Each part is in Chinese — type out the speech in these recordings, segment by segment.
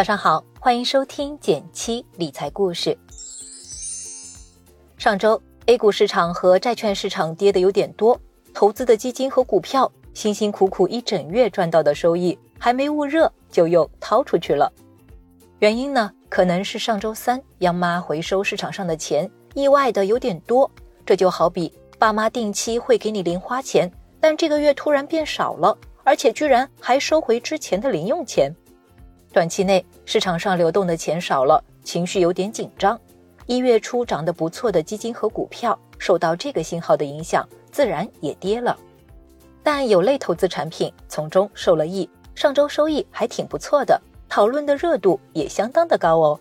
早上好，欢迎收听减七理财故事。上周 A 股市场和债券市场跌的有点多，投资的基金和股票辛辛苦苦一整月赚到的收益还没捂热就又掏出去了。原因呢，可能是上周三央妈回收市场上的钱意外的有点多，这就好比爸妈定期会给你零花钱，但这个月突然变少了，而且居然还收回之前的零用钱。短期内市场上流动的钱少了，情绪有点紧张。一月初涨得不错的基金和股票，受到这个信号的影响，自然也跌了。但有类投资产品从中受了益，上周收益还挺不错的，讨论的热度也相当的高哦。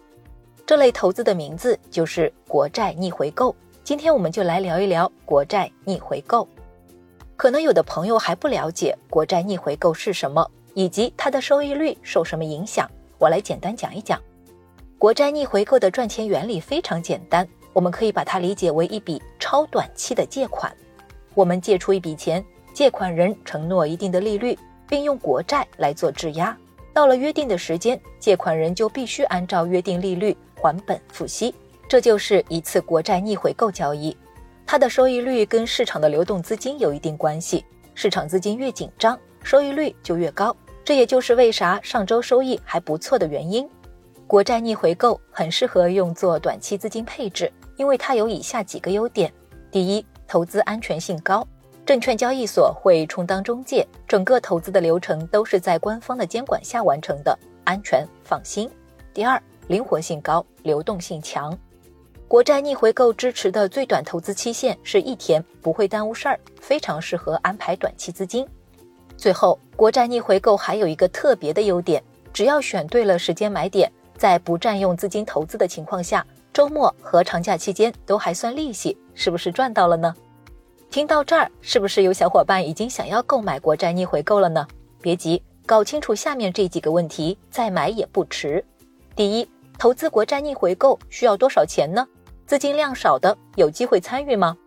这类投资的名字就是国债逆回购。今天我们就来聊一聊国债逆回购。可能有的朋友还不了解国债逆回购是什么。以及它的收益率受什么影响？我来简单讲一讲。国债逆回购的赚钱原理非常简单，我们可以把它理解为一笔超短期的借款。我们借出一笔钱，借款人承诺一定的利率，并用国债来做质押。到了约定的时间，借款人就必须按照约定利率还本付息。这就是一次国债逆回购交易。它的收益率跟市场的流动资金有一定关系，市场资金越紧张，收益率就越高。这也就是为啥上周收益还不错的原因。国债逆回购很适合用作短期资金配置，因为它有以下几个优点：第一，投资安全性高，证券交易所会充当中介，整个投资的流程都是在官方的监管下完成的，安全放心；第二，灵活性高，流动性强。国债逆回购支持的最短投资期限是一天，不会耽误事儿，非常适合安排短期资金。最后，国债逆回购还有一个特别的优点，只要选对了时间买点，在不占用资金投资的情况下，周末和长假期间都还算利息，是不是赚到了呢？听到这儿，是不是有小伙伴已经想要购买国债逆回购了呢？别急，搞清楚下面这几个问题再买也不迟。第一，投资国债逆回购需要多少钱呢？资金量少的有机会参与吗？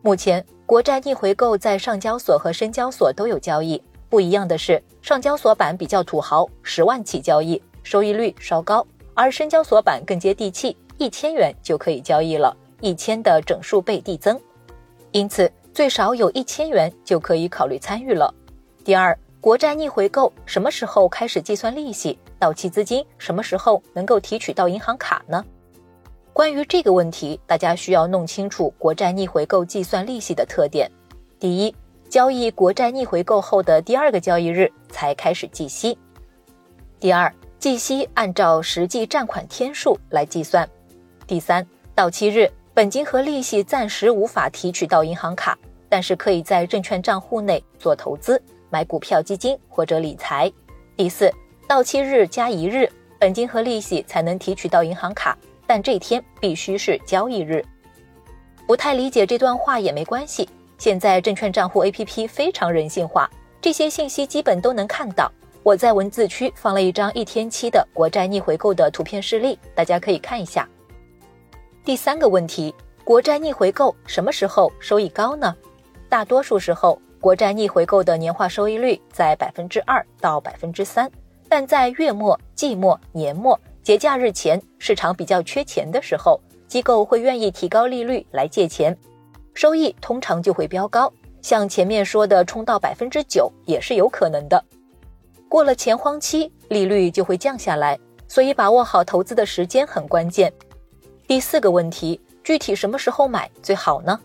目前。国债逆回购在上交所和深交所都有交易，不一样的是，上交所版比较土豪，十万起交易，收益率稍高；而深交所版更接地气，一千元就可以交易了，一千的整数倍递增，因此最少有一千元就可以考虑参与了。第二，国债逆回购什么时候开始计算利息？到期资金什么时候能够提取到银行卡呢？关于这个问题，大家需要弄清楚国债逆回购计算利息的特点。第一，交易国债逆回购后的第二个交易日才开始计息。第二，计息按照实际占款天数来计算。第三，到期日本金和利息暂时无法提取到银行卡，但是可以在证券账户内做投资，买股票、基金或者理财。第四，到期日加一日，本金和利息才能提取到银行卡。但这天必须是交易日。不太理解这段话也没关系，现在证券账户 APP 非常人性化，这些信息基本都能看到。我在文字区放了一张一天期的国债逆回购的图片示例，大家可以看一下。第三个问题，国债逆回购什么时候收益高呢？大多数时候，国债逆回购的年化收益率在百分之二到百分之三，但在月末、季末、年末。节假日前，市场比较缺钱的时候，机构会愿意提高利率来借钱，收益通常就会飙高。像前面说的，冲到百分之九也是有可能的。过了钱荒期，利率就会降下来，所以把握好投资的时间很关键。第四个问题，具体什么时候买最好呢？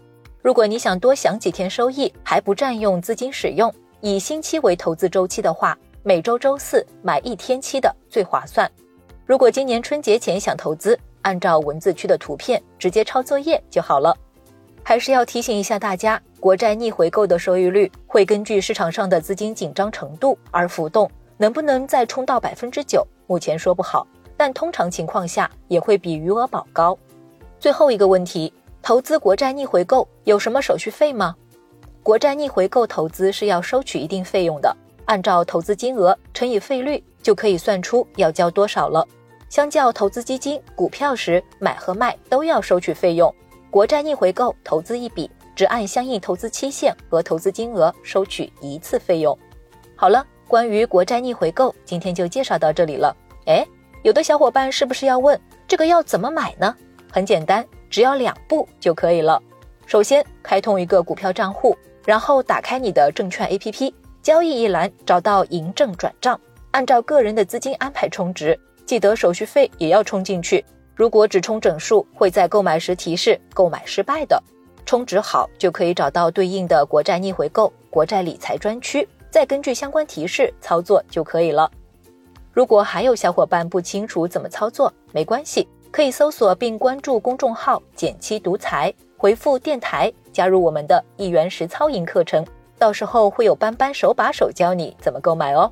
如果你想多享几天收益，还不占用资金使用，以星期为投资周期的话，每周周四买一天期的最划算。如果今年春节前想投资，按照文字区的图片直接抄作业就好了。还是要提醒一下大家，国债逆回购的收益率会根据市场上的资金紧张程度而浮动，能不能再冲到百分之九，目前说不好，但通常情况下也会比余额宝高。最后一个问题，投资国债逆回购有什么手续费吗？国债逆回购投资是要收取一定费用的，按照投资金额乘以费率就可以算出要交多少了。相较投资基金、股票时买和卖都要收取费用，国债逆回购投资一笔只按相应投资期限和投资金额收取一次费用。好了，关于国债逆回购，今天就介绍到这里了。哎，有的小伙伴是不是要问这个要怎么买呢？很简单，只要两步就可以了。首先，开通一个股票账户，然后打开你的证券 APP，交易一栏找到银证转账，按照个人的资金安排充值，记得手续费也要充进去。如果只充整数，会在购买时提示购买失败的。充值好就可以找到对应的国债逆回购、国债理财专区，再根据相关提示操作就可以了。如果还有小伙伴不清楚怎么操作，没关系，可以搜索并关注公众号“减七独裁”。回复电台加入我们的一元实操营课程，到时候会有班班手把手教你怎么购买哦。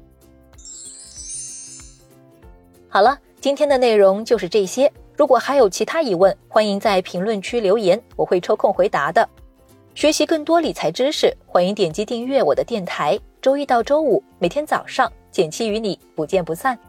好了，今天的内容就是这些。如果还有其他疑问，欢迎在评论区留言，我会抽空回答的。学习更多理财知识，欢迎点击订阅我的电台。周一到周五每天早上，简七与你不见不散。